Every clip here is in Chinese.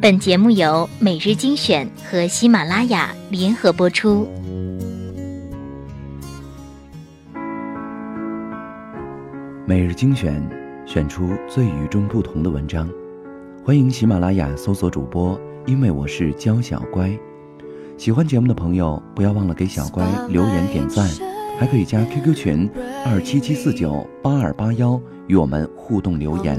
本节目由每日精选和喜马拉雅联合播出。每日精选，选出最与众不同的文章。欢迎喜马拉雅搜索主播，因为我是娇小乖。喜欢节目的朋友，不要忘了给小乖留言点赞，还可以加 QQ 群二七七四九八二八幺与我们互动留言。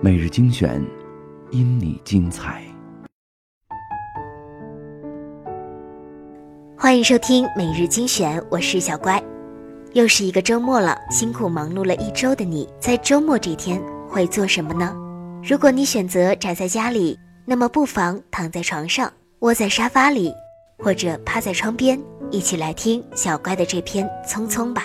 每日精选，因你精彩。欢迎收听每日精选，我是小乖。又是一个周末了，辛苦忙碌了一周的你，在周末这天会做什么呢？如果你选择宅在家里，那么不妨躺在床上，窝在沙发里，或者趴在窗边，一起来听小乖的这篇《匆匆》吧。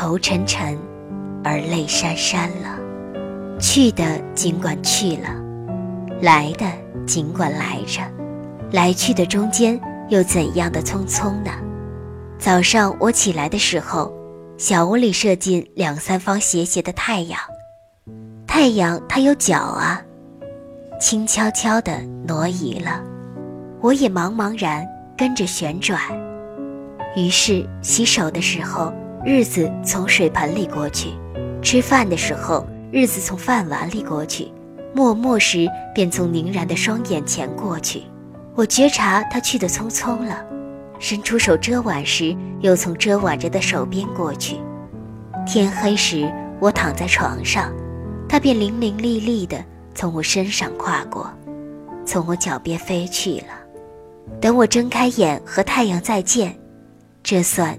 头沉沉，而泪潸潸了。去的尽管去了，来的。尽管来着，来去的中间又怎样的匆匆呢？早上我起来的时候，小屋里射进两三方斜斜的太阳，太阳它有脚啊，轻悄悄地挪移了，我也茫茫然跟着旋转。于是洗手的时候，日子从水盆里过去；吃饭的时候，日子从饭碗里过去。默默时，便从凝然的双眼前过去。我觉察他去得匆匆了，伸出手遮挽时，又从遮挽着的手边过去。天黑时，我躺在床上，他便伶伶俐俐地从我身上跨过，从我脚边飞去了。等我睁开眼和太阳再见，这算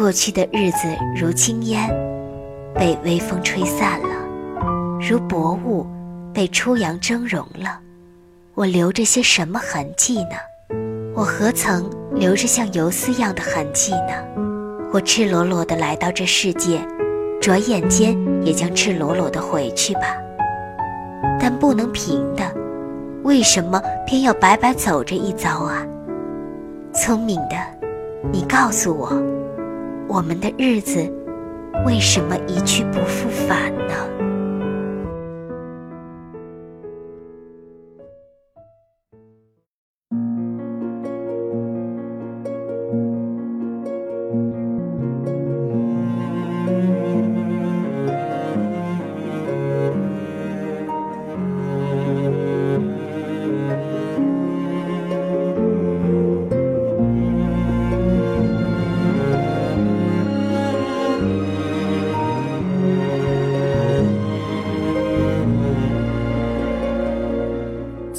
过去的日子如轻烟，被微风吹散了；如薄雾，被初阳蒸融了。我留着些什么痕迹呢？我何曾留着像游丝一样的痕迹呢？我赤裸裸地来到这世界，转眼间也将赤裸裸地回去吧。但不能平的，为什么偏要白白走这一遭啊？聪明的，你告诉我，我们的日子为什么一去不复返呢？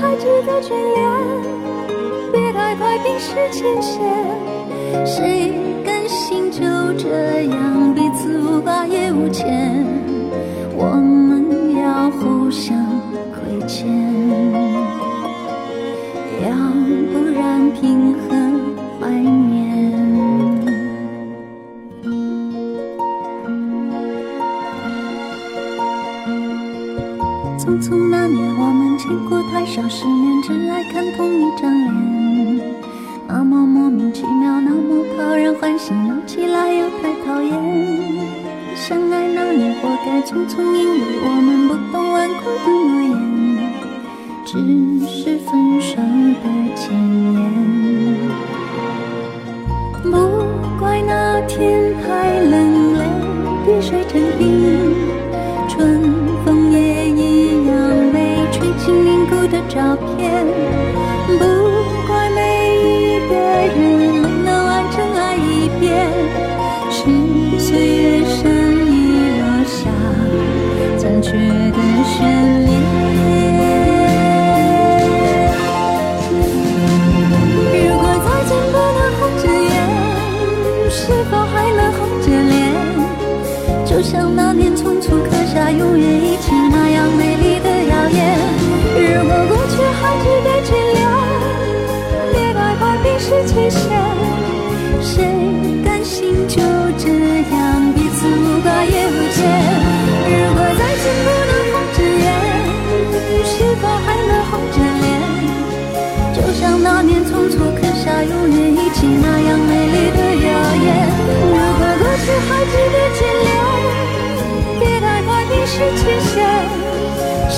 还值得眷恋。别太快冰释前嫌，谁甘心就这样彼此无挂也无牵？我们匆匆那年，我们见过太少世面，只爱看同一张脸。那么莫名其妙，那么讨人欢喜，闹起来又太讨厌。相爱那年活该匆匆，因为我们不懂顽固的诺言，只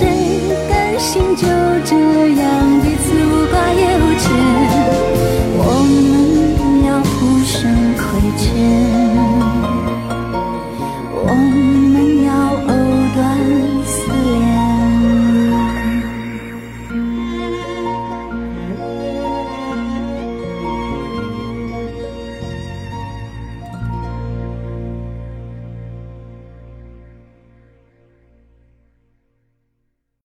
谁？